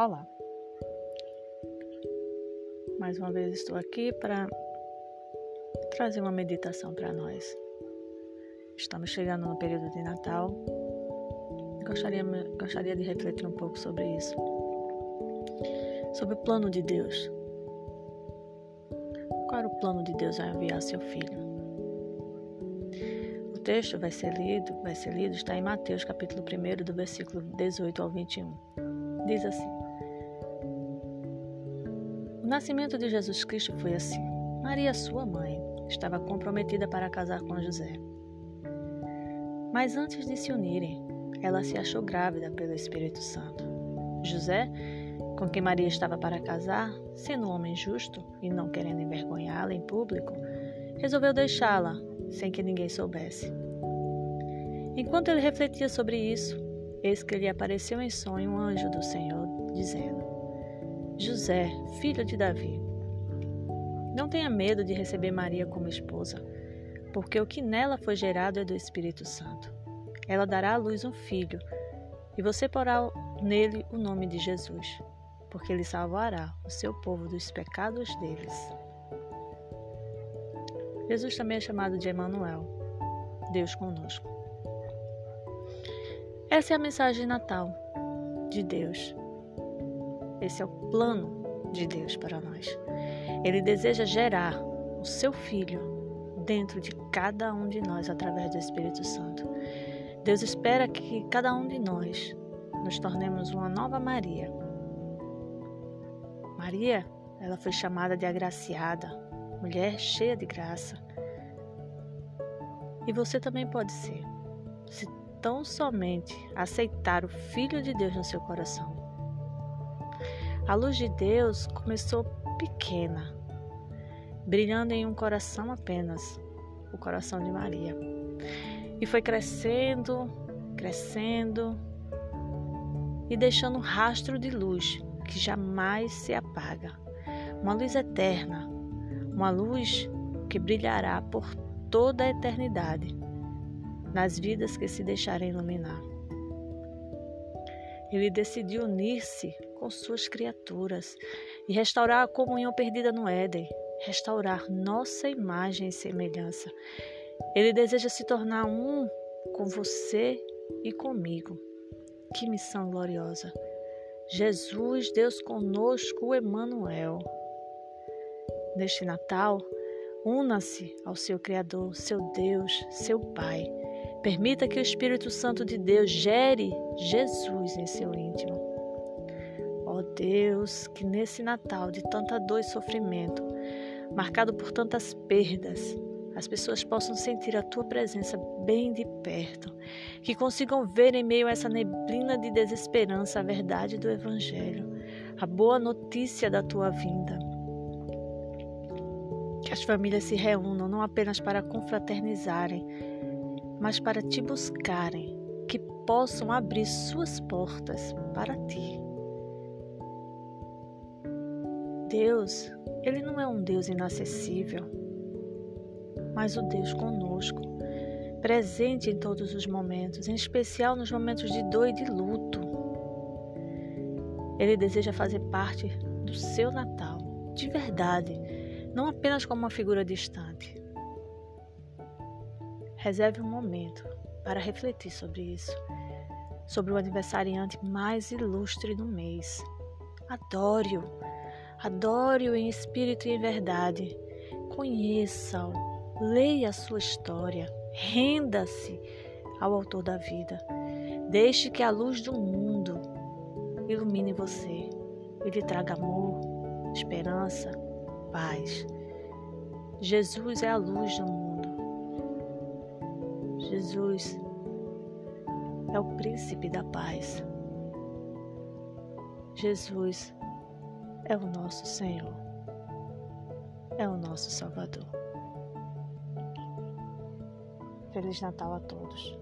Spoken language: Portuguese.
falar. Mais uma vez estou aqui para trazer uma meditação para nós. Estamos chegando no período de Natal. Gostaria, gostaria de refletir um pouco sobre isso. Sobre o plano de Deus. Qual era o plano de Deus ao enviar seu filho? O texto vai ser lido, vai ser lido, está em Mateus capítulo 1, do versículo 18 ao 21. Diz assim: nascimento de Jesus Cristo foi assim. Maria, sua mãe, estava comprometida para casar com José. Mas antes de se unirem, ela se achou grávida pelo Espírito Santo. José, com quem Maria estava para casar, sendo um homem justo e não querendo envergonhá-la em público, resolveu deixá-la sem que ninguém soubesse. Enquanto ele refletia sobre isso, eis que lhe apareceu em sonho um anjo do Senhor, dizendo: José, filho de Davi, não tenha medo de receber Maria como esposa, porque o que nela foi gerado é do Espírito Santo. Ela dará à luz um filho, e você porá nele o nome de Jesus, porque ele salvará o seu povo dos pecados deles. Jesus também é chamado de Emanuel, Deus conosco. Essa é a mensagem Natal de Deus. Esse é o plano de Deus para nós. Ele deseja gerar o seu filho dentro de cada um de nós através do Espírito Santo. Deus espera que cada um de nós nos tornemos uma nova Maria. Maria, ela foi chamada de agraciada, mulher cheia de graça. E você também pode ser, se tão somente aceitar o Filho de Deus no seu coração. A luz de Deus começou pequena, brilhando em um coração apenas, o coração de Maria. E foi crescendo, crescendo e deixando um rastro de luz que jamais se apaga. Uma luz eterna, uma luz que brilhará por toda a eternidade nas vidas que se deixarem iluminar. Ele decidiu unir-se com suas criaturas e restaurar a comunhão perdida no Éden, restaurar nossa imagem e semelhança. Ele deseja se tornar um com você e comigo. Que missão gloriosa! Jesus, Deus conosco, o Emanuel. Neste Natal, una-se ao seu Criador, seu Deus, seu Pai. Permita que o Espírito Santo de Deus gere Jesus em seu íntimo. Deus, que nesse Natal de tanta dor e sofrimento, marcado por tantas perdas, as pessoas possam sentir a tua presença bem de perto, que consigam ver em meio a essa neblina de desesperança a verdade do Evangelho, a boa notícia da tua vinda que as famílias se reúnam não apenas para confraternizarem, mas para te buscarem, que possam abrir suas portas para ti. Deus, Ele não é um Deus inacessível, mas o Deus conosco, presente em todos os momentos, em especial nos momentos de dor e de luto. Ele deseja fazer parte do seu Natal, de verdade não apenas como uma figura distante. Reserve um momento para refletir sobre isso, sobre o aniversariante mais ilustre do mês. Adore-o, adore-o em espírito e em verdade. Conheça-o, leia a sua história, renda-se ao autor da vida. Deixe que a luz do mundo ilumine você e lhe traga amor, esperança, paz. Jesus é a luz do mundo. Jesus é o príncipe da paz. Jesus é o nosso Senhor. É o nosso Salvador. Feliz Natal a todos.